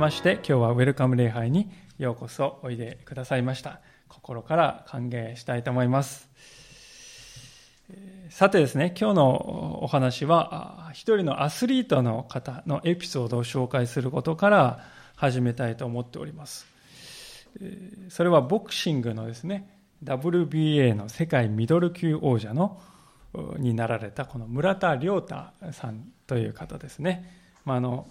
まして今日はウェルカム礼拝にようこそおいでくださいました。心から歓迎したいと思います。さてですね今日のお話は一人のアスリートの方のエピソードを紹介することから始めたいと思っております。それはボクシングのですね WBA の世界ミドル級王者のになられたこの村田亮太さんという方ですね。まあ、あの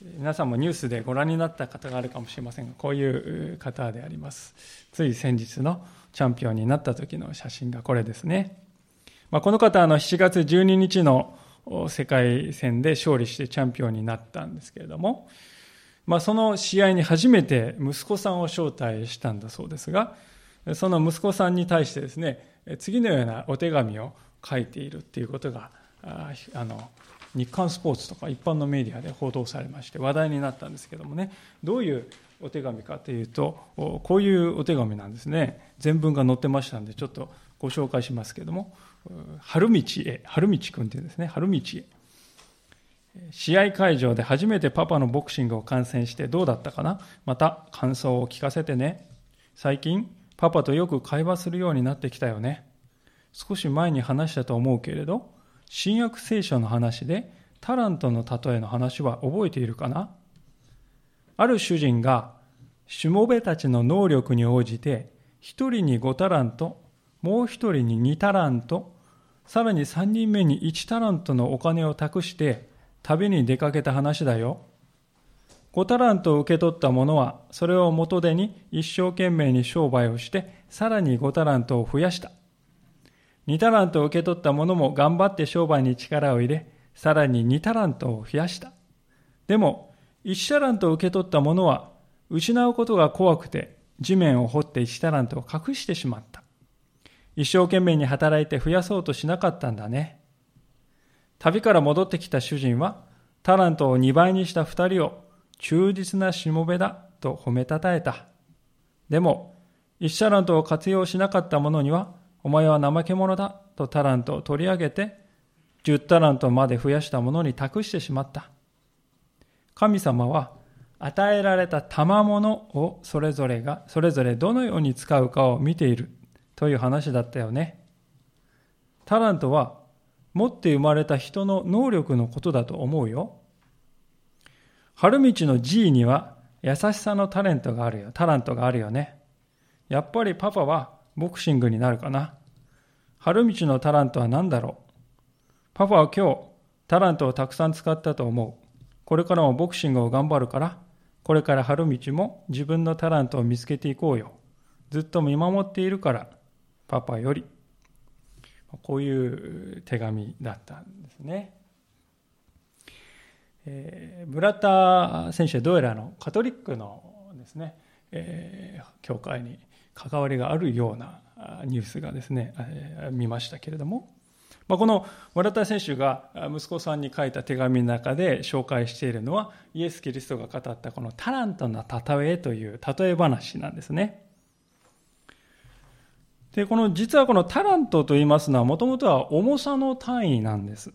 皆さんもニュースでご覧になった方があるかもしれませんがこういう方であります。つい先日のチャンピオンになった時の写真がこれですね、まあ、この方の7月12日の世界戦で勝利してチャンピオンになったんですけれども、まあ、その試合に初めて息子さんを招待したんだそうですがその息子さんに対してですね次のようなお手紙を書いているっていうことがあの日刊スポーツとか一般のメディアで報道されまして話題になったんですけどもねどういうお手紙かというとこういうお手紙なんですね。全文が載ってましたんでちょっとご紹介しますけども春道へ春道君っていうですね。春道へ。試合会場で初めてパパのボクシングを観戦してどうだったかな？また感想を聞かせてね。最近パパとよく会話するようになってきたよね。少し前に話したと思うけれど新約聖書の話でタラントの例えの話は覚えているかな？ある主人がしもべたちの能力に応じて一人に5タラントもう一人に2タラントさらに3人目に1タラントのお金を託して旅に出かけた話だよ。5タラントを受け取った者はそれを元手に一生懸命に商売をしてさらに5タラントを増やした。2タラントを受け取った者も頑張って商売に力を入れ、さらに2タラントを増やした。でも、1タラントを受け取った者は、失うことが怖くて、地面を掘って1タラントを隠してしまった。一生懸命に働いて増やそうとしなかったんだね。旅から戻ってきた主人は、タラントを2倍にした2人を、忠実なしもべだと褒めたたえた。でも、1タラントを活用しなかった者には、お前は怠け者だとタラントを取り上げて、10タラントまで増やしたものに託してしまった。神様は与えられた賜物をそれぞれが、それぞれどのように使うかを見ているという話だったよね。タラントは持って生まれた人の能力のことだと思うよ。春道の G には優しさのタレントがあるよ。タラントがあるよね。やっぱりパパはボクシングになるかな。春道のタラントは何だろう？パパは今日、タラントをたくさん使ったと思う。これからもボクシングを頑張るから、これから春道も自分のタラントを見つけていこうよ。ずっと見守っているから、パパより。こういう手紙だったんですね。えー、村田選手はどうやらのカトリックのですね、えー、教会に関わりがあるようなニュースがですね、見ましたけれども、まあ、この村田選手が息子さんに書いた手紙の中で紹介しているのは、イエス・キリストが語ったこのタラントの例えという例え話なんですね。で、この、実はこのタラントと言いますのは、もともとは重さの単位なんです。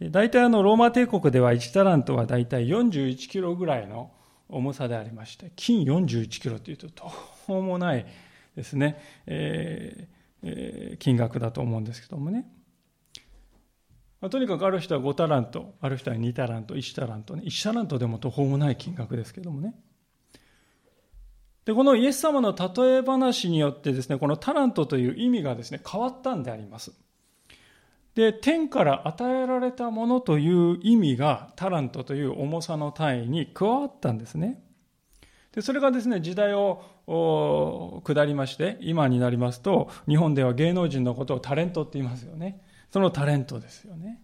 で大体あの、ローマ帝国では1タラントは大体41キロぐらいの重さでありまして、金41キロというと途方もないですね、えー、金額だと思うんですけどもね。まあ、とにかくある人は5タラント、ある人は2タラント、1タラントね。1タラントでも途方もない金額ですけどもね。で、このイエス様の例え話によってですね、このタラントという意味がですね、変わったんであります。で、天から与えられたものという意味がタラントという重さの単位に加わったんですね。で、それがですね、時代を下りまして、今になりますと、日本では芸能人のことをタレントって言いますよね。そのタレントですよね。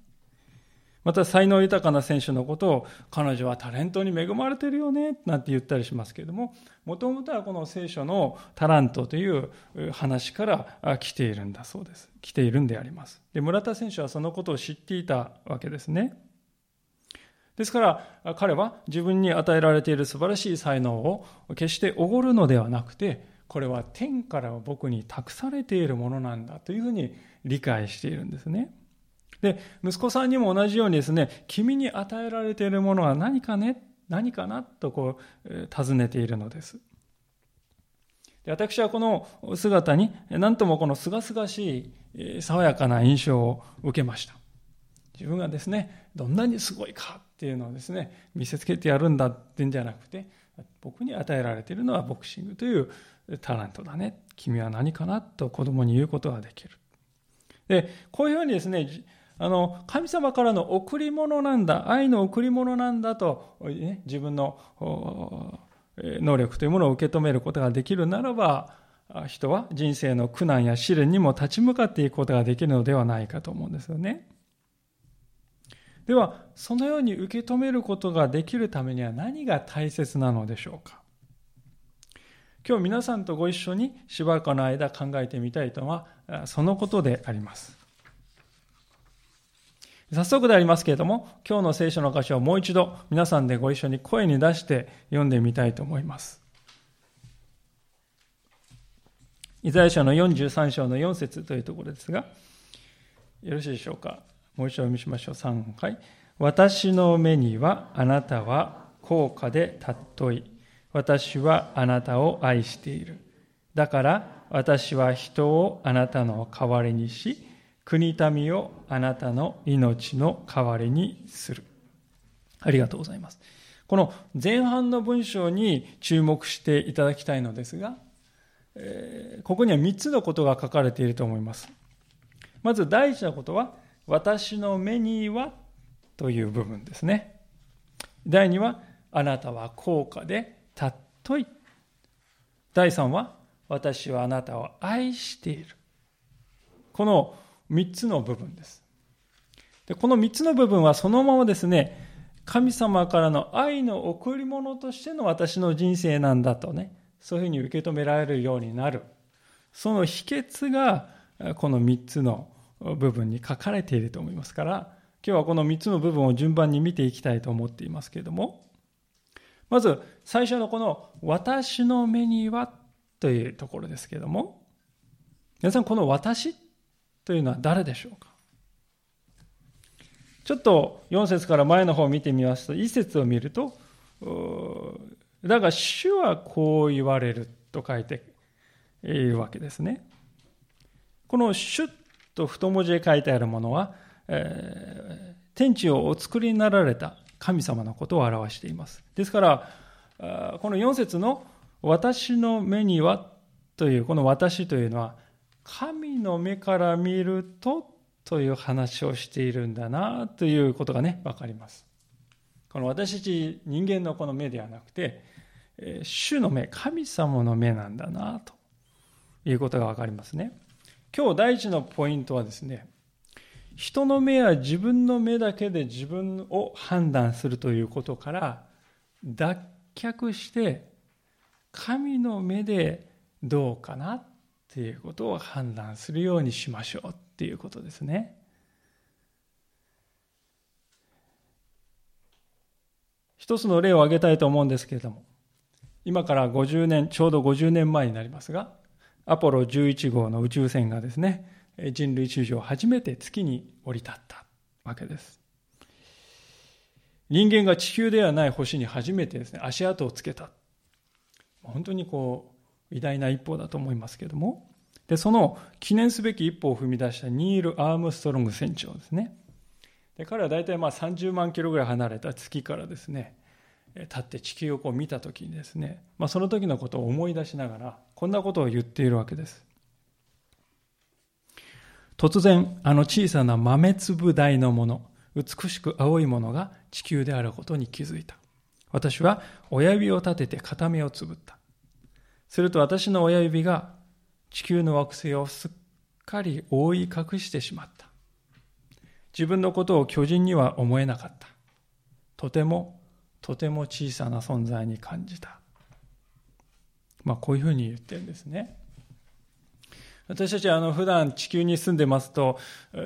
また才能豊かな選手のことを彼女はタレントに恵まれてるよねなんて言ったりしますけれどももともとはこの聖書のタラントという話から来ているんだそうです来ているんでありますで村田選手はそのことを知っていたわけですねですから彼は自分に与えられている素晴らしい才能を決しておごるのではなくてこれは天から僕に託されているものなんだというふうに理解しているんですね。で、息子さんにも同じようにですね、君に与えられているものは何かね？何かな？とこう尋ねているのです。で私はこの姿に何ともこの清々しい爽やかな印象を受けました。自分がですね、どんなにすごいかっていうのをですね、見せつけてやるんだってんじゃなくて、僕に与えられているのはボクシングというタラントだね。君は何かなと子供に言うことができる。で、こういうふうにですね、あの、神様からの贈り物なんだ、愛の贈り物なんだと、ね、自分の能力というものを受け止めることができるならば、人は人生の苦難や試練にも立ち向かっていくことができるのではないかと思うんですよね。では、そのように受け止めることができるためには何が大切なのでしょうか？今日皆さんとご一緒にしばらくの間考えてみたいとは、そのことであります。早速でありますけれども、今日の聖書の箇所をもう一度皆さんでご一緒に声に出して読んでみたいと思います。イザヤ書の43章の4節というところですが、よろしいでしょうか？もう一度お読みしましょう。3回。私の目にはあなたは高価で尊い。私はあなたを愛している。だから私は人をあなたの代わりにし、国民をあなたの命の代わりにする。ありがとうございます。この前半の文章に注目していただきたいのですが、えー、ここには3つのことが書かれていると思います。まず第一のことは、私の目にはという部分ですね。第2は、あなたは高価で尊い。第3は、私はあなたを愛している。この3つの部分です。でこの3つの部分はそのままですね、神様からの愛の贈り物としての私の人生なんだとね、そういうふうに受け止められるようになる。その秘訣が、この3つの部分に書かれていると思いますから、今日はこの3つの部分を順番に見ていきたいと思っていますけれども、まず最初のこの私の目にはというところですけれども、皆さんこの私というのは誰でしょうか？ちょっと4節から前の方を見てみますと、1節を見ると、だが主はこう言われると書いているわけですね。この主と太文字で書いてあるものは、えー、天地をお作りになられた神様のことを表しています。ですから、この4節の私の目にはという、この私というのは、神の目から見るとという話をしているんだなということがね、わかります。この私たち人間のこの目ではなくて、主の目、神様の目なんだなということがわかりますね。今日第一のポイントはですね、人の目は自分の目だけで自分を判断するということから脱却して神の目でどうかなっていうことを判断するようにしましょうっていうことですね。一つの例を挙げたいと思うんですけれども今から50年ちょうど50年前になりますがアポロ11号の宇宙船がですね、人類史上初めて月に降り立ったわけです。人間が地球ではない星に初めてですね、足跡をつけた。本当にこう、偉大な一歩だと思いますけれども、で、その記念すべき一歩を踏み出したニール・アームストロング船長ですね。で彼は大体まあ30万キロぐらい離れた月からですね、立って地球をこう見た時にですね、まあ、その時のことを思い出しながらこんなことを言っているわけです。突然あの小さな豆粒大のもの美しく青いものが地球であることに気づいた。私は親指を立てて片目をつぶった。すると私の親指が地球の惑星をすっかり覆い隠してしまった。自分のことを巨人には思えなかった。とてもとても小さな存在に感じた。まあ、こういうふうに言ってるんですね。私たちはあの普段地球に住んでますと、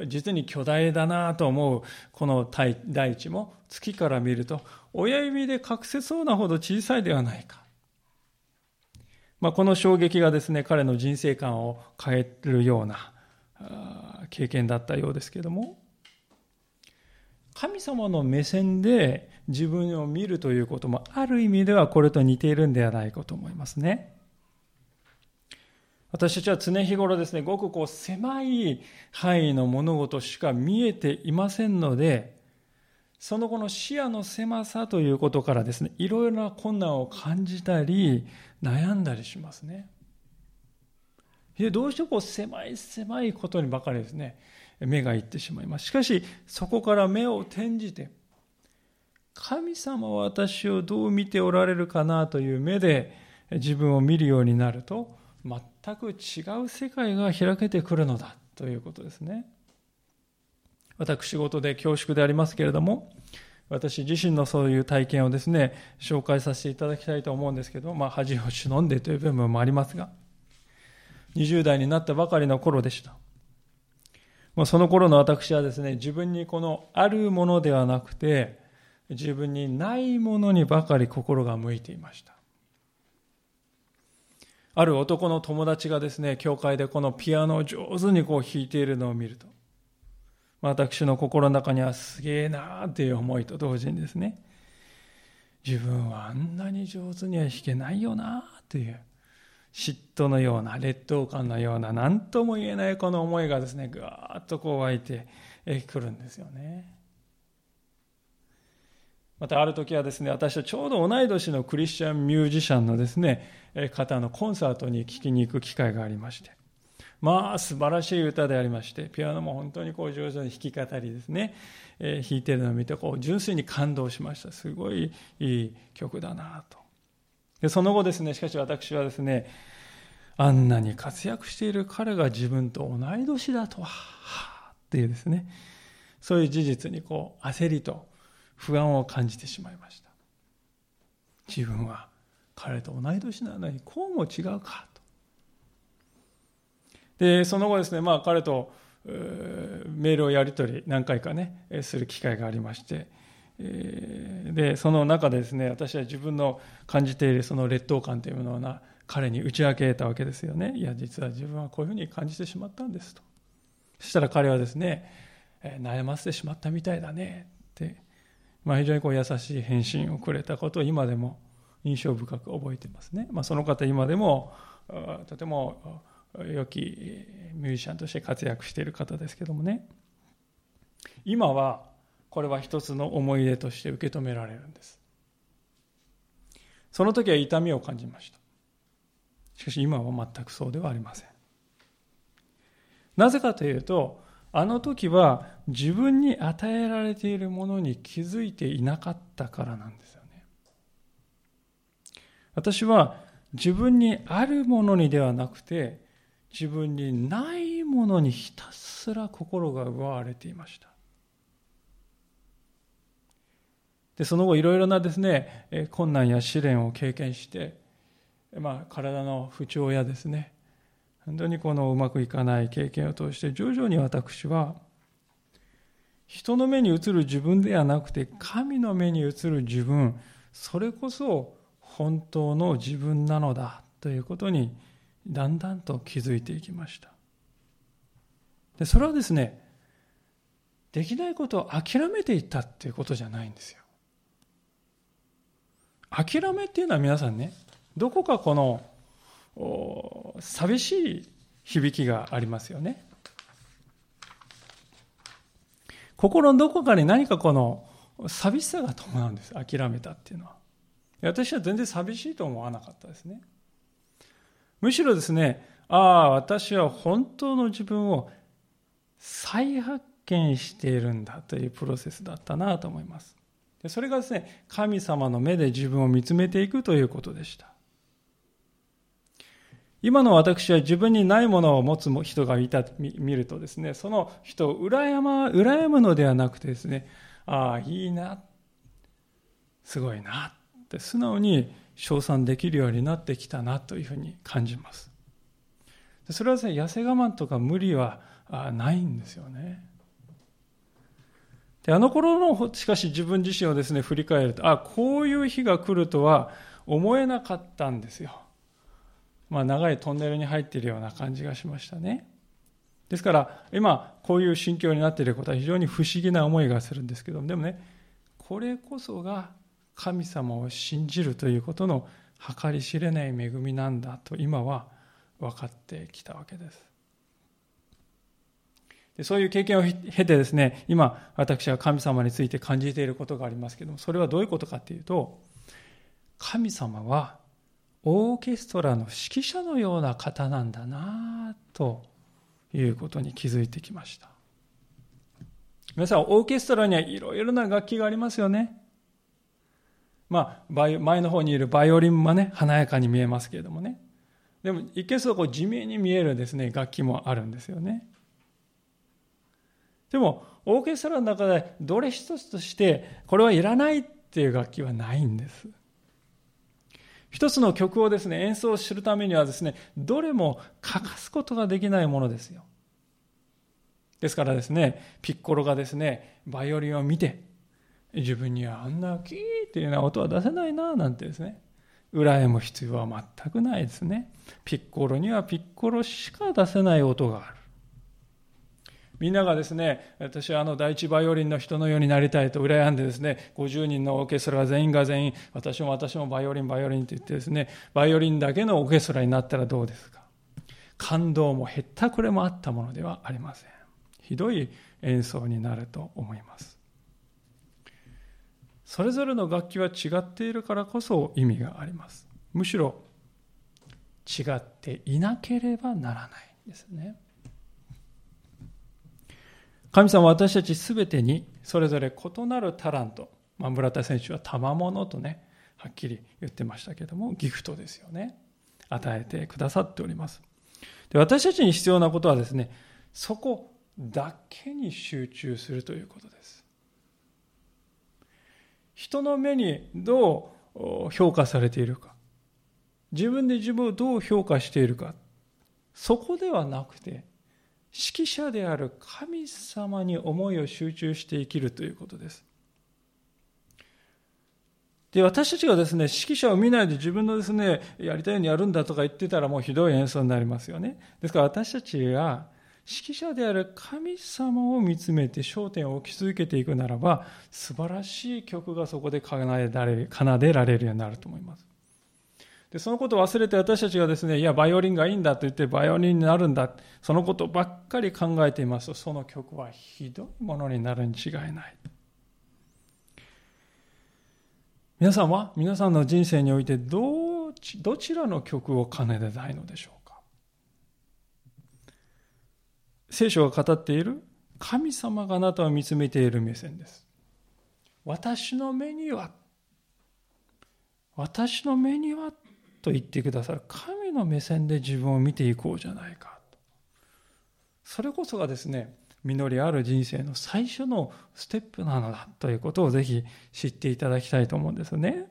実に巨大だなと思うこの大地も月から見ると、親指で隠せそうなほど小さいではないか。まあ、この衝撃がですね、彼の人生観を変えるような経験だったようですけども、神様の目線で自分を見るということもある意味ではこれと似ているんではないかと思いますね。私たちは常日頃ですね、ごくこう狭い範囲の物事しか見えていませんので、その後の視野の狭さということからですね、いろいろな困難を感じたり、悩んだりしますね。でどうしてこう狭い狭いことにばかりですね、目がいってしまいます。しかし、そこから目を転じて、神様は私をどう見ておられるかなという目で自分を見るようになると、全く違う世界が開けてくるのだということですね。私事で恐縮でありますけれども、私自身のそういう体験をですね、紹介させていただきたいと思うんですけど、まあ、恥を忍んでという部分もありますが、20代になったばかりの頃でした。その頃の私はですね、自分にこのあるものではなくて、自分にないものにばかり心が向いていました。ある男の友達がですね、教会でこのピアノを上手にこう弾いているのを見ると、私の心の中にはすげえなーっていう思いと同時にですね、自分はあんなに上手には弾けないよなっていう、嫉妬のような、劣等感のような、何とも言えないこの思いがですね、ぐわーっとこう湧いてくるんですよね。またある時はですね、私とちょうど同い年のクリスチャンミュージシャンのですね、方のコンサートに聴きに行く機会がありまして、まあ素晴らしい歌でありまして、ピアノも本当にこう上手に弾き語りですね、えー、弾いてるのを見てこう純粋に感動しました。すごいいい曲だなと。でその後ですね、しかし私はですね、あんなに活躍している彼が自分と同い年だとは、はっていうですね、そういう事実にこう焦りと不安を感じてしまいました。自分は彼と同い年なのにこうも違うかとで、その後ですね、まあ彼とメールをやり取り何回かね、する機会がありまして、で、その中でですね、私は自分の感じているその劣等感というものをな、彼に打ち明けたわけですよね。いや、実は自分はこういうふうに感じてしまったんですと。そしたら彼はですね、悩ませてしまったみたいだねって、まあ、非常にこう優しい返信をくれたことを今でも印象深く覚えてますね。まあ、その方今でもとても良きミュージシャンとして活躍している方ですけどもね。今はこれは一つの思い出として受け止められるんです。その時は痛みを感じました。しかし今は全くそうではありません。なぜかというとあの時は自分に与えられているものに気づいていなかったからなんですよね。私は自分にあるものにではなくて自分にないものにひたすら心が奪われていました。でその後いろいろなですね困難や試練を経験して、まあ、体の不調やですね本当にこのうまくいかない経験を通して徐々に私は人の目に映る自分ではなくて神の目に映る自分それこそ本当の自分なのだということにだんだんと気づいていきました。でそれはですねできないことを諦めていったっていうことじゃないんですよ。諦めっていうのは皆さんねどこかこの寂しい響きがありますよね心のどこかに何かこの寂しさが伴うんです諦めたっていうのは私は全然寂しいと思わなかったですねむしろですね、ああ、私は本当の自分を再発見しているんだというプロセスだったなと思います。それがですね、神様の目で自分を見つめていくということでした。今の私は自分にないものを持つ人がいた見るとですね、その人を羨ま羨むのではなくてですね、ああ、いいな、すごいなって素直に称賛できるようになってきたなというふうに感じます。それはですね、痩せ我慢とか無理はないんですよね。であの頃の、しかし自分自身をですね、振り返ると、あ、こういう日が来るとは思えなかったんですよ。まあ、長いトンネルに入っているような感じがしましたね。ですから今こういう心境になっていることは非常に不思議な思いがするんですけどもでもねこれこそが神様を信じるということの計り知れない恵みなんだと今は分かってきたわけです。でそういう経験を経てですね、今私は神様について感じていることがありますけども、それはどういうことかっていうと、神様はオーケストラの指揮者のような方なんだなということに気づいてきました。皆さん、オーケストラにはいろいろな楽器がありますよね。まあ、前の方にいるバイオリンもね、華やかに見えますけれどもね。でも、一見するとこ地面に見えるですね、楽器もあるんですよね。でも、オーケストラの中でどれ一つとして、これはいらないっていう楽器はないんです。一つの曲をですね、演奏するためにはですね、どれも欠かすことができないものですよ。ですからですね、ピッコロがですね、バイオリンを見て、自分にはあんなキーっていうような音は出せないななんてですね羨む必要は全くないですねピッコロにはピッコロしか出せない音があるみんながですね、私はあの第一バイオリンの人のようになりたいと羨んでですね、50人のオーケストラ全員が全員、私も私もバイオリン、バイオリンと言ってですね、バイオリンだけのオーケストラになったらどうですか？感動もへったくれもあったものではありません。ひどい演奏になると思います。それぞれの楽器は違っているからこそ意味がありますむしろ違っていなければならないんですね神様は私たち全てにそれぞれ異なるタラント、まあ、村田選手は賜物とねはっきり言ってましたけどもギフトですよね。与えてくださっております。で私たちに必要なことはですねそこだけに集中するということです。人の目にどう評価されているか自分で自分をどう評価しているかそこではなくて指揮者である神様に思いを集中して生きるということです。で私たちがですね指揮者を見ないで自分のですねやりたいようにやるんだとか言ってたらもうひどい演奏になりますよね。ですから私たちが指揮者である神様を見つめて焦点を置き続けていくならば素晴らしい曲がそこで奏でられる奏でられるようになると思います。でそのことを忘れて私たちがですねいやバイオリンがいいんだと言ってバイオリンになるんだ。そのことばっかり考えていますとその曲はひどいものになるに違いない。皆さんは皆さんの人生においてどどちらの曲を奏でたいのでしょうか？聖書が語っている神様があなたを見つめている目線です。私の目には、私の目にはと言ってくださる神の目線で自分を見ていこうじゃないかと。それこそがですね、実りある人生の最初のステップなのだということをぜひ知っていただきたいと思うんですね。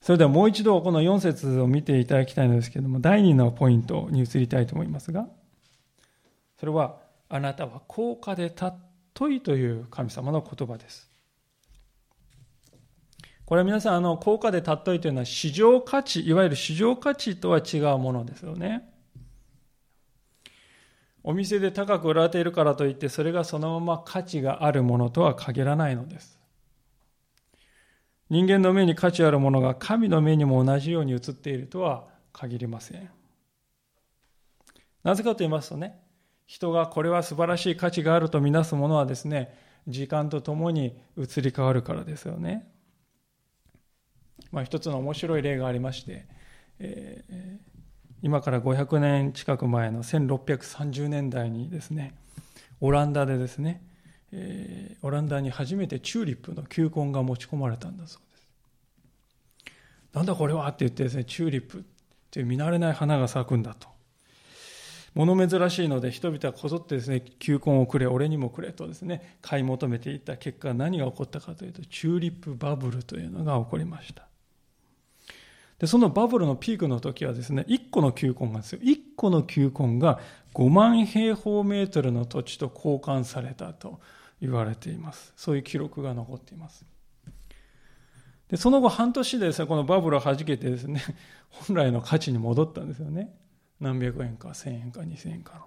それではもう一度この4節を見ていただきたいのですけれども、第2のポイントに移りたいと思いますが、それは、あなたは高価で尊いという神様の言葉です。これは皆さん、あの、高価で尊いというのは市場価値、いわゆる市場価値とは違うものですよね。お店で高く売られているからといって、それがそのまま価値があるものとは限らないのです。人間の目に価値あるものが神の目にも同じように映っているとは限りません。なぜかと言いますとね、人がこれは素晴らしい価値があるとみなすものはですね、時間とともに移り変わるからですよね。まあ、一つの面白い例がありまして、えー、今から500年近く前の1630年代にですね、オランダでですね、えー、オランダに初めてチューリップの球根が持ち込まれたんだそうです。なんだこれはって言ってですね、チューリップという見慣れない花が咲くんだと。物珍しいので人々はこぞってですね、球根をくれ、俺にもくれとですね、買い求めていった結果何が起こったかというと、チューリップバブルというのが起こりました。で、そのバブルのピークの時はですね、1個の球根がですよ。1個の球根が5万平方メートルの土地と交換されたと言われています。そういう記録が残っています。で、その後半年でですね、このバブルを弾けてですね、本来の価値に戻ったんですよね。何百円か1000円か2000円かの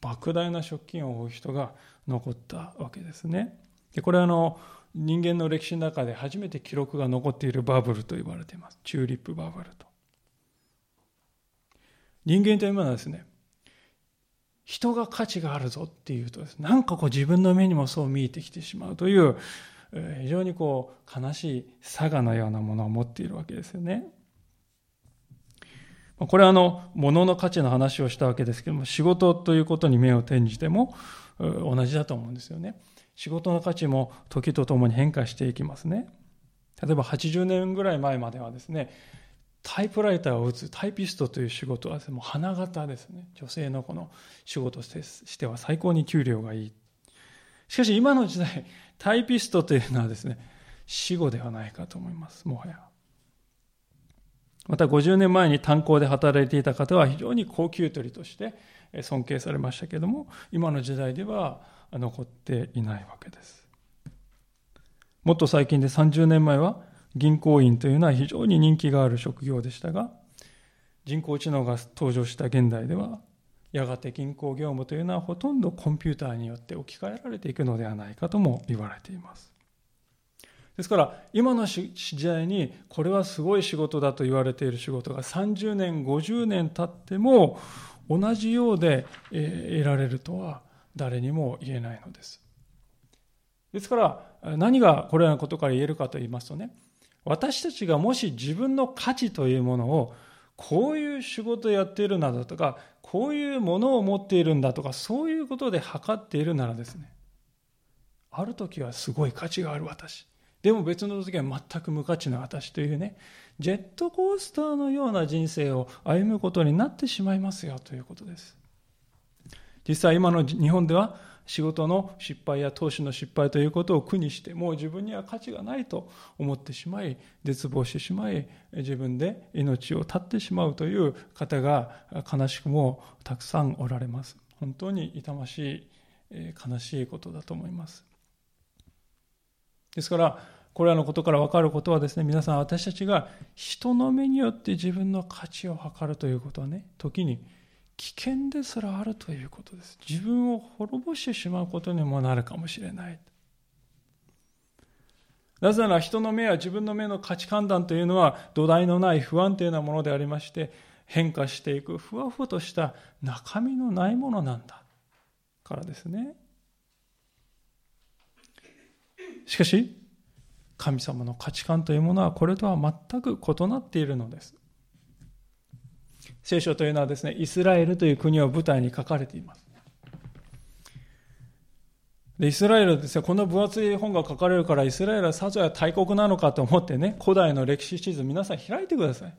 莫大な借金を負う人が残ったわけですね。でこれはあの人間の歴史の中で初めて記録が残っているバブルと言われています。チューリップバブルと。人間というものはですね、人が価値があるぞっていうとです、なんかこう自分の目にもそう見えてきてしまうという、非常にこう悲しい差がのようなものを持っているわけですよね。これはあの、物の価値の話をしたわけですけども、仕事ということに目を転じても同じだと思うんですよね。仕事の価値も時とともに変化していきますね。例えば80年ぐらい前まではですね、タイプライターを打つタイピストという仕事はもう花形ですね。女性のこの仕事としては最高に給料がいい。しかし今の時代、タイピストというのはですね、死後ではないかと思います、もはや。また50年前に炭鉱で働いていた方は非常に高級取りとして尊敬されましたけれども、今の時代では残っていないわけです。もっと最近で30年前は銀行員というのは非常に人気がある職業でしたが、人工知能が登場した現代では、やがて銀行業務というのはほとんどコンピューターによって置き換えられていくのではないかとも言われています。ですから今の時代にこれはすごい仕事だと言われている仕事が30年50年経っても同じようで得られるとは誰にも言えないのです。ですから何がこれらのことから言えるかと言いますとね私たちがもし自分の価値というものをこういう仕事をやっているなだとかこういうものを持っているんだとかそういうことで測っているならですねある時はすごい価値がある私でも別の時は全く無価値な私というねジェットコースターのような人生を歩むことになってしまいますよということです。実際今の日本では仕事の失敗や投資の失敗ということを苦にしてもう自分には価値がないと思ってしまい絶望してしまい自分で命を絶ってしまうという方が悲しくもたくさんおられます。本当に痛ましい悲しいことだと思います。ですからこれらのことから分かることはですね皆さん私たちが人の目によって自分の価値を測るということはね時に危険ですらあるということです。自分を滅ぼしてしまうことにもなるかもしれない。なぜなら人の目や自分の目の価値判断というのは土台のない不安定なものでありまして変化していくふわふわとした中身のないものなんだからですね。しかし神様の価値観というものはこれとは全く異なっているのです聖書というのはですね、イスラエルという国を舞台に書かれています。でイスラエルですね、この分厚い本が書かれるから、イスラエルはさぞや大国なのかと思ってね、古代の歴史地図、皆さん開いてください。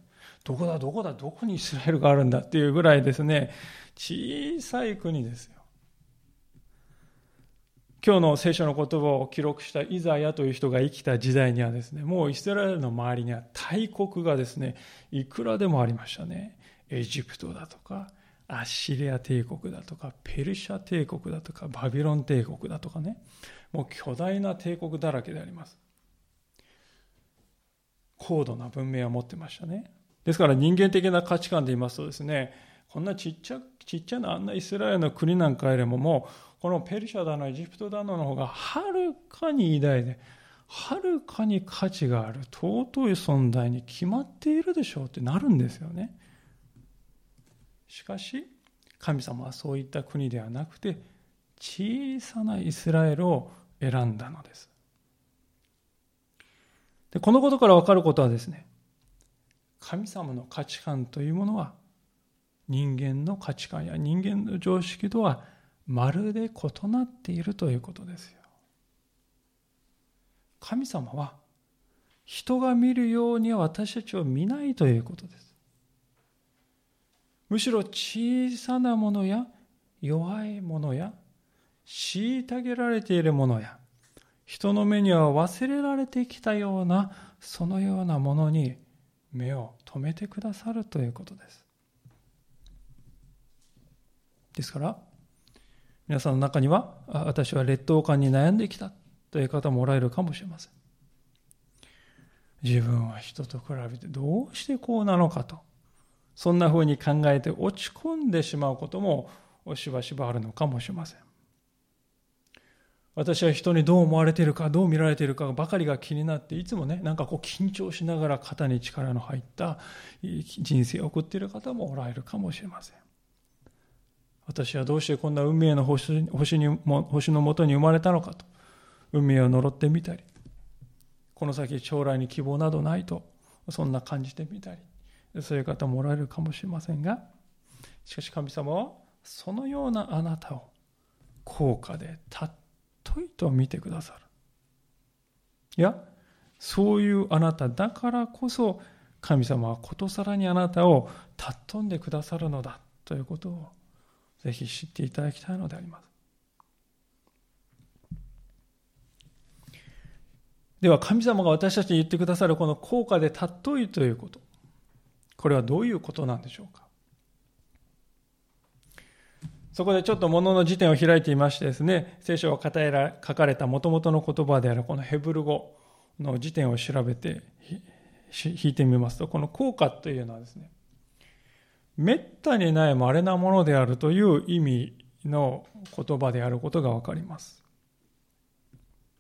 どこだ、どこだ、どこにイスラエルがあるんだっていうぐらいですね、小さい国ですよ。今日の聖書の言葉を記録したイザヤという人が生きた時代にはですね、もうイスラエルの周りには大国がですね、いくらでもありましたね。エジプトだとかアッシリア帝国だとかペルシャ帝国だとかバビロン帝国だとかね。もう巨大な帝国だらけであります。高度な文明を持ってましたね。ですから人間的な価値観で言いますとですねこんなちっちゃちっちゃなあんなイスラエルの国なんかよりももうこのペルシャだのエジプトだのの方がはるかに偉大ではるかに価値がある尊い存在に決まっているでしょうってなるんですよね。しかし神様はそういった国ではなくて小さなイスラエルを選んだのです。でこのことから分かることはですね神様の価値観というものは人間の価値観や人間の常識とはまるで異なっているということですよ神様は人が見るようには私たちを見ないということですむしろ小さなものや弱いものや虐げられているものや人の目には忘れられてきたようなそのようなものに目を留めてくださるということです。ですから皆さんの中には私は劣等感に悩んできたという方もおられるかもしれません。自分は人と比べてどうしてこうなのかとそんな風に考えて落ち込んでしまうこともしばしばあるのかもしれません。私は人にどう思われているか、どう見られているかばかりが気になって、いつもね、なんかこう緊張しながら肩に力の入った人生を送っている方もおられるかもしれません。私はどうしてこんな運命の星星に星のもとに生まれたのかと、運命を呪ってみたり、この先将来に希望などないと、そんな感じてみたり、そういう方もおられるかもしれませんが、しかし神様はそのようなあなたを高価でたっといと見てくださる。いや、そういうあなただからこそ神様はことさらにあなたを尊んでくださるのだということをぜひ知っていただきたいのであります。では神様が私たちに言ってくださるこの効果で尊いということ。これはどういうことなんでしょうかそこでちょっと物のの辞典を開いていましてですね、聖書が書かれた元々の言葉であるこのヘブル語の辞典を調べて引いてみますと、この効果というのはですね、めったにない稀なものであるという意味の言葉であることがわかります。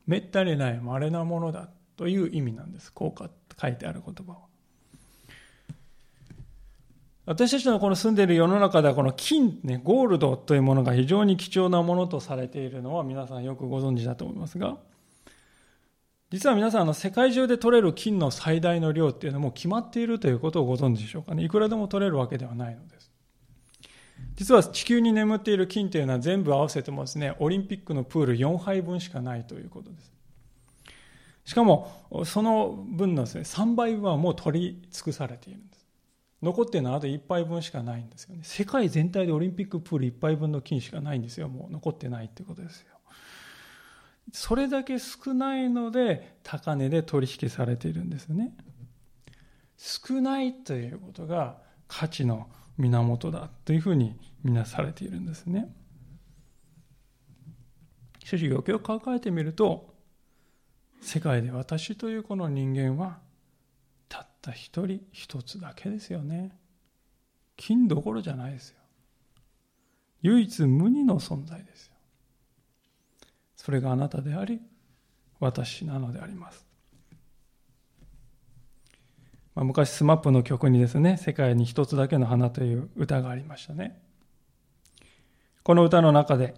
めったにない稀なものだという意味なんです。効果って書いてある言葉は。私たちのこの住んでいる世の中ではこの金、ね、ゴールドというものが非常に貴重なものとされているのは皆さんよくご存知だと思いますが、実は皆さんあの世界中で取れる金の最大の量っていうのも決まっているということをご存知でしょうかね。いくらでも取れるわけではないのです。実は地球に眠っている金というのは全部合わせてもですね、オリンピックのプール4杯分しかないということです。しかも、その分のですね、3倍分はもう取り尽くされているんです。残っているのはあと1杯分しかないんですよね。世界全体でオリンピックプール1杯分の金しかないんですよ。もう残ってないってことですよ。それだけ少ないので高値で取引されているんですね。少ないということが価値の源だというふうにみなされているんですね。しかしよくよく考えてみると世界で私というこの人間はたった一人一つだけですよね金どころじゃないですよ唯一無二の存在ですそれがあなたであり私なのであります、まあ、昔 SMAP の曲にですね「世界に一つだけの花」という歌がありましたねこの歌の中で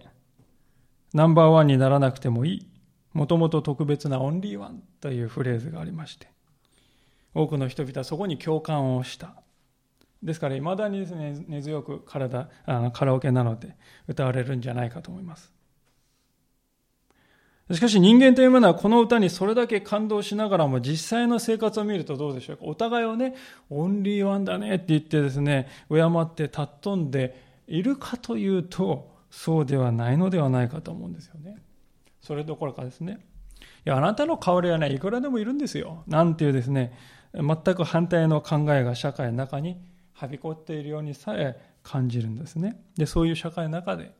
ナンバーワンにならなくてもいいもともと特別なオンリーワンというフレーズがありまして多くの人々はそこに共感をした。ですから、未だにですね、根強く体あのカラオケなので歌われるんじゃないかと思います。しかし人間というものはこの歌にそれだけ感動しながらも実際の生活を見るとどうでしょうか？お互いをね、オンリーワンだねって言ってですね、敬って尊んでいるかというと、そうではないのではないかと思うんですよね。それどころかですね。いや、あなたの香りはね、いくらでもいるんですよ。なんていうですね、全く反対の考えが社会の中にはびこっているようにさえ感じるんですね。で、そういう社会の中で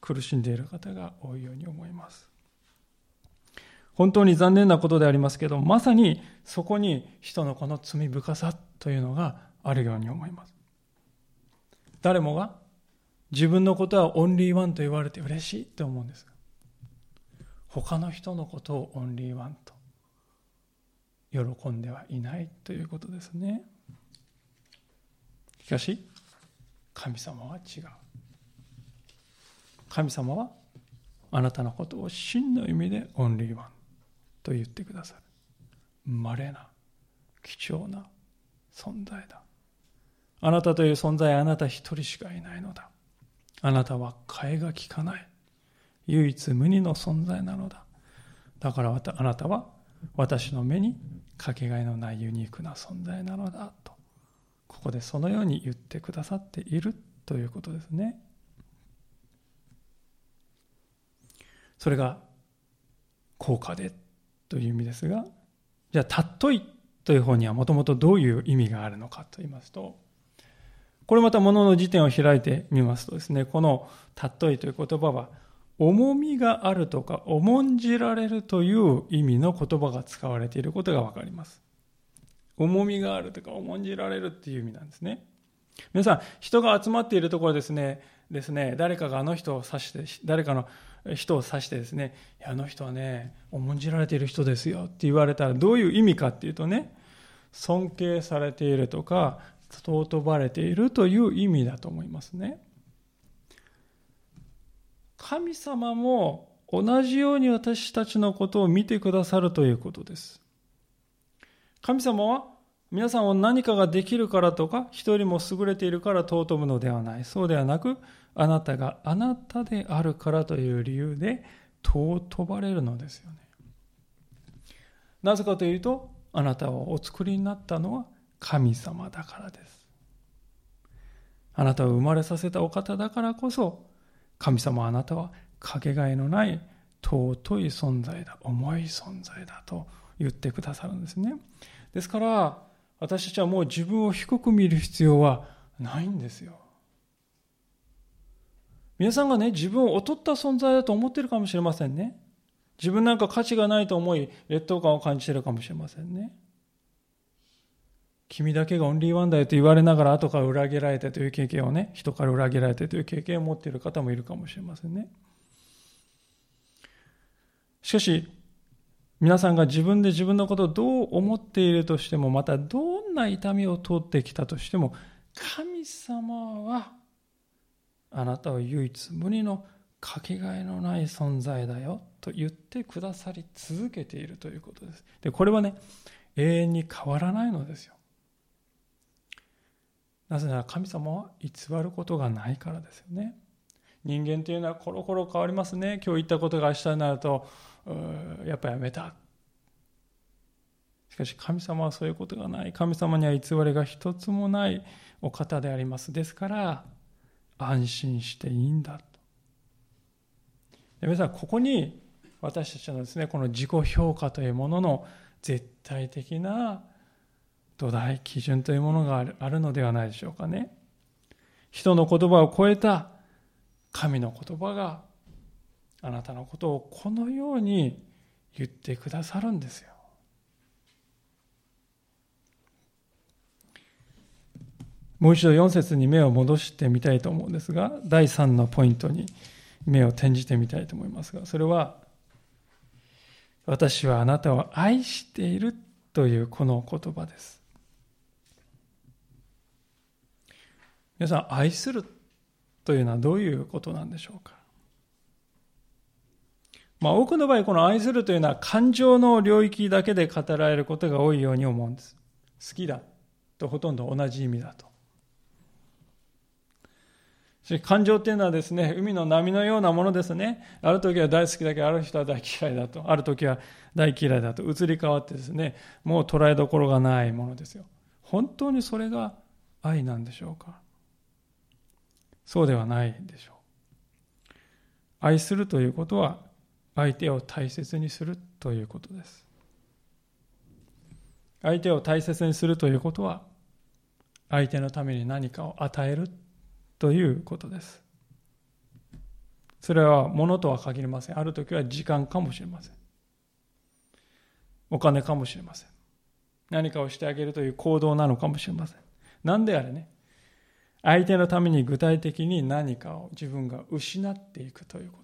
苦しんでいる方が多いように思います。本当に残念なことでありますけど、まさにそこに人のこの罪深さというのがあるように思います。誰もが自分のことはオンリーワンと言われて嬉しいと思うんです、他の人のことをオンリーワンと喜んではいないということですねしかし神様は違う神様はあなたのことを真の意味でオンリーワンと言ってくださる。稀な貴重な存在だ。あなたという存在あなた一人しかいないのだ。あなたは替えが利かない。唯一無二の存在なのだ。だからあなたは私の目にかけがえのないユニークな存在なのだ。とここでそのように言ってくださっているということですね。それが効果でという意味ですがじゃあ「たっとい」という方にはもともとどういう意味があるのかと言いますとこれまたものの辞典を開いてみますとですねこの「たっとい」という言葉は重みがあるとか重んじられるという意味の言葉が使われていることがわかります。重みがあるとか重んじられるっていう意味なんですね。皆さん、人が集まっているところですね、ですね、誰かがあの人を指して、誰かの人を指してですね、あの人はね、重んじられている人ですよって言われたらどういう意味かっていうとね、尊敬されているとか、尊ばれているという意味だと思いますね。神様も同じように私たちのことを見てくださるということです。神様は皆さんは何かができるからとか、一人も優れているから尊ぶのではない。そうではなく、あなたがあなたであるからという理由で尊ばれるのですよね。なぜかというと、あなたをお作りになったのは神様だからです。あなたを生まれさせたお方だからこそ、神様あなたはかけがえのない尊い存在だ、重い存在だと言ってくださるんですね。ですから、私たちはもう自分を低く見る必要はないんですよ。皆さんがね、自分を劣った存在だと思ってるかもしれませんね。自分なんか価値がないと思い、劣等感を感じてるかもしれませんね。君だけがオンリーワンだよと言われながら後から裏切られてという経験をね、人から裏切られてという経験を持っている方もいるかもしれませんね。しかし、皆さんが自分で自分のことをどう思っているとしても、またどんな痛みを通ってきたとしても、神様はあなたは唯一無二のかけがえのない存在だよと言ってくださり続けているということです。で、これはね、永遠に変わらないのですよ。なぜなら神様は偽ることがないからですよね。人間というのはコロコロ変わりますね。今日言ったことが明日になると、やっぱやめた。しかし神様はそういうことがない。神様には偽りが一つもないお方であります。ですから、安心していいんだと。皆さん、ここに私たちのですね、この自己評価というものの絶対的な土台、基準というものがあるのではないでしょうかね。人の言葉を超えた神の言葉があなたのことをこのように言ってくださるんですよ。もう一度4節に目を戻してみたいと思うんですが、第3のポイントに目を転じてみたいと思いますが、それは、私はあなたを愛しているというこの言葉です。皆さん、愛するというのはどういうことなんでしょうか？まあ、多くの場合、この愛するというのは感情の領域だけで語られることが多いように思うんです。好きだとほとんど同じ意味だと。感情っていうのはですね、海の波のようなものですね。ある時は大好きだけど、ある人は大嫌いだと。ある時は大嫌いだと。移り変わってですね、もう捉えどころがないものですよ。本当にそれが愛なんでしょうか？そうではないでしょう。愛するということは、相手を大切にするということです。相手を大切にするということは、相手のために何かを与えるということです。それは物とは限りません。ある時は時間かもしれません。お金かもしれません。何かをしてあげるという行動なのかもしれません。何であれね、相手のために具体的に何かを自分が失っていくということ。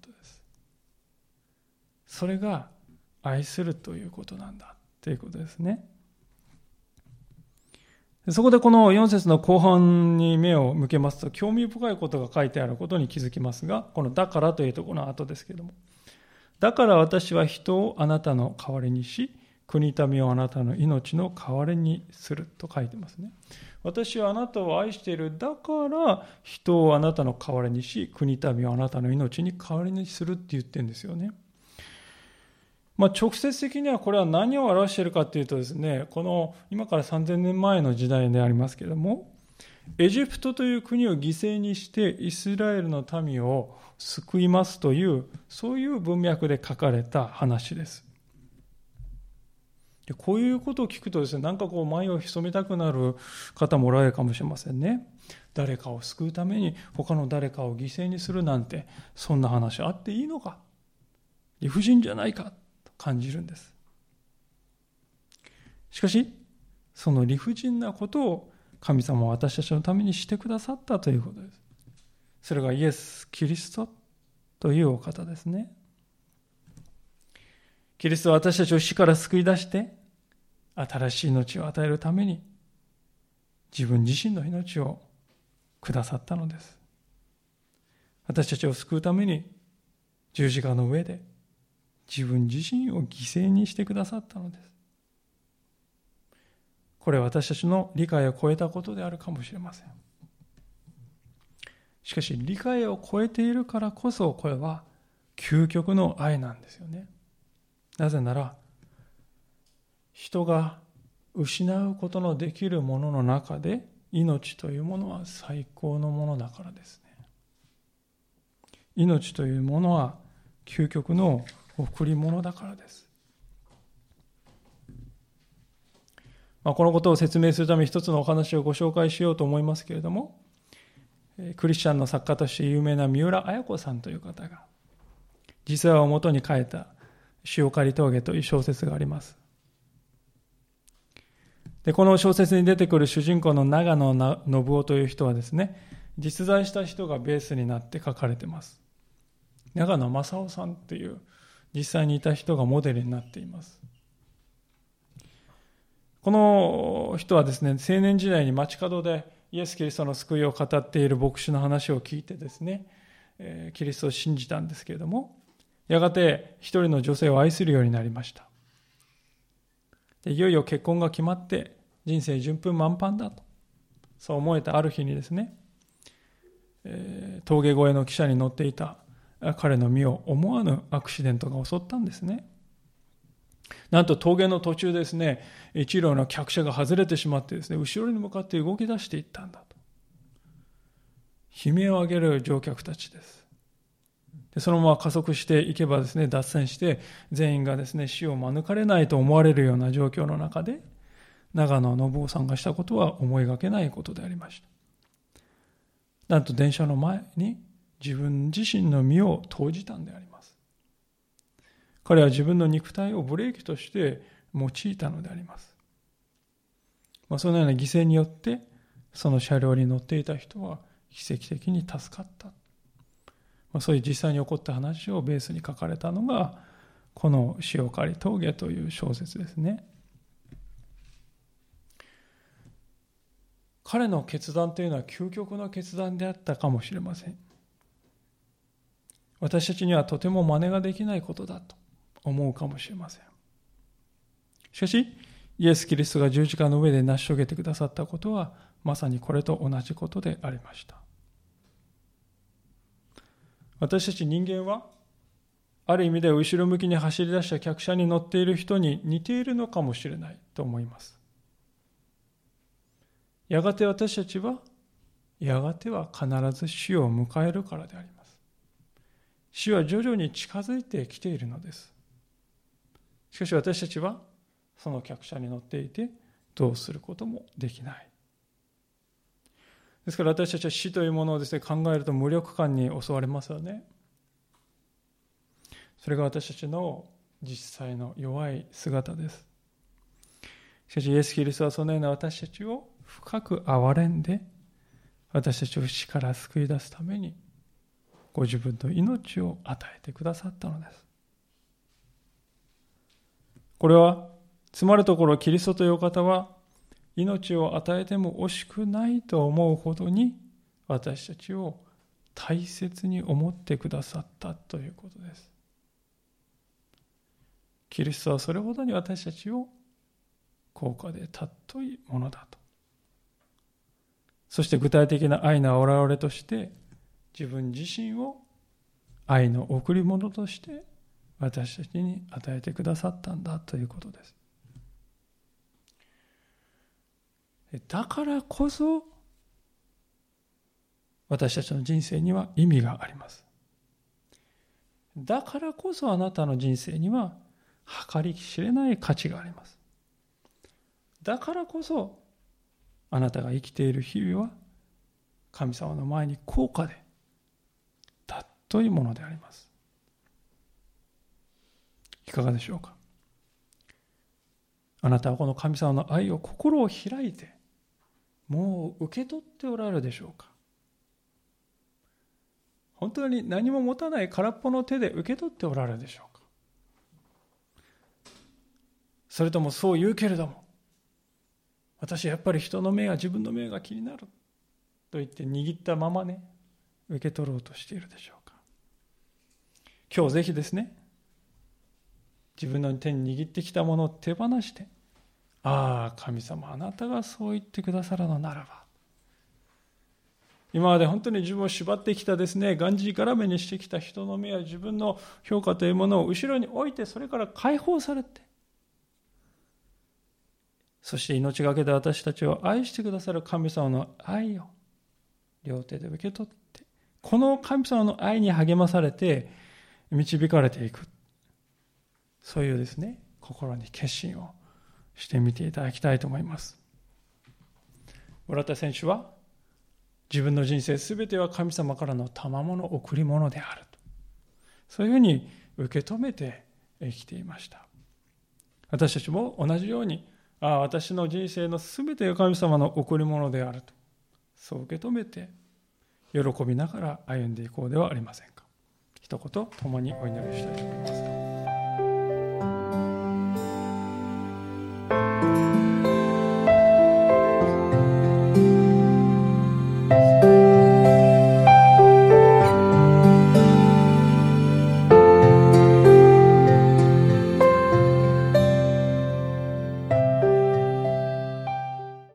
それが愛するということなんだということですね。そこでこの4節の後半に目を向けますと、興味深いことが書いてあることに気づきますが、このだからというところの後ですけれども、だから私は人をあなたの代わりにし、国民をあなたの命の代わりにすると書いてますね。私はあなたを愛している。だから人をあなたの代わりにし、国民をあなたの命に代わりにするって言ってるんですよね。まあ、直接的にはこれは何を表しているかというとですね、この今から3000年前の時代でありますけれども、エジプトという国を犠牲にしてイスラエルの民を救いますという、そういう文脈で書かれた話です。でこういうことを聞くとですね、なんかこう前を潜めたくなる方もおられるかもしれませんね。誰かを救うために他の誰かを犠牲にするなんて、そんな話あっていいのか理不尽じゃないか感じるんです。しかし、その理不尽なことを神様は私たちのためにしてくださったということです。それがイエス・キリストというお方ですね。キリストは私たちを死から救い出して、新しい命を与えるために、自分自身の命をくださったのです。私たちを救うために、十字架の上で自分自身を犠牲にしてくださったのです。これは私たちの理解を超えたことであるかもしれません。しかし、理解を超えているからこそ、これは究極の愛なんですよね。なぜなら、人が失うことのできるものの中で、命というものは最高のものだからですね。命というものは究極の贈り物だからです。まあ、このことを説明するために一つのお話をご紹介しようと思いますけれども、クリスチャンの作家として有名な三浦綾子さんという方が、実話をもとに書いた塩刈峠という小説があります。で、この小説に出てくる主人公の長野信夫という人はですね、実在した人がベースになって書かれてます。長野正夫さんという実際にいた人がモデルになっています。この人はですね、青年時代に街角でイエス・キリストの救いを語っている牧師の話を聞いてですね、キリストを信じたんですけれども、やがて一人の女性を愛するようになりました。いよいよ結婚が決まって人生順風満帆だと、そう思えたある日にですね、峠越えの汽車に乗っていた彼の身を思わぬアクシデントが襲ったんですね。なんと峠の途中ですね、一両の客車が外れてしまってですね、後ろに向かって動き出していったんだと。悲鳴を上げる乗客たちです。でそのまま加速していけばですね、脱線して全員がですね、死を免れないと思われるような状況の中で、長野信夫さんがしたことは思いがけないことでありました。なんと電車の前に自分自身の身を投じたんであります。彼は自分の肉体をブレーキとして用いたのであります。まあ、そのような犠牲によってその車両に乗っていた人は奇跡的に助かった。まあ、そういう実際に起こった話をベースに書かれたのがこの「潮狩り峠」という小説ですね。彼の決断というのは究極の決断であったかもしれません。私たちにはとても真似ができないことだと思うかもしれません。しかし、イエス・キリストが十字架の上で成し遂げてくださったことは、まさにこれと同じことでありました。私たち人間は、ある意味で後ろ向きに走り出した客車に乗っている人に似ているのかもしれないと思います。やがて私たちは、やがては必ず死を迎えるからであります。死は徐々に近づいてきているのです。しかし私たちはその客車に乗っていてどうすることもできない。ですから私たちは死というものをですね考えると無力感に襲われますよね。それが私たちの実際の弱い姿です。しかしイエス・キリストはそのような私たちを深く憐れんで私たちを死から救い出すためにご自分の命を与えてくださったのです。これは、つまるところキリストという方は、命を与えても惜しくないと思うほどに、私たちを大切に思ってくださったということです。キリストはそれほどに私たちを高価で尊いものだと。そして具体的な愛の現れとして自分自身を愛の贈り物として私たちに与えてくださったんだということです。だからこそ私たちの人生には意味があります。だからこそあなたの人生には計り知れない価値があります。だからこそあなたが生きている日々は神様の前に高価で尊いうものであります。いかがでしょうか？あなたはこの神様の愛を心を開いてもう受け取っておられるでしょうか？本当に何も持たない空っぽの手で受け取っておられるでしょうか？それともそう言うけれども私やっぱり人の目が自分の目が気になると言って握ったままね受け取ろうとしているでしょう今日ぜひですね自分の手に握ってきたものを手放してああ神様あなたがそう言ってくださるのならば。今まで本当に自分を縛ってきたですね、がんじり絡めにしてきた人の目や自分の評価というものを後ろに置いて、それから解放されて、そして命がけで私たちを愛してくださる神様の愛を両手で受け取って、この神様の愛に励まされて導かれていく。そういうですね、心に決心をしてみていただきたいと思います。村田選手は自分の人生すべては神様からの賜物贈り物であると。そういうふうに受け止めて生きていました。私たちも同じように、ああ、私の人生のすべてが神様の贈り物であると。そう受け止めて、喜びながら歩んでいこうではありません。一言、共にお祈りしたいと思います。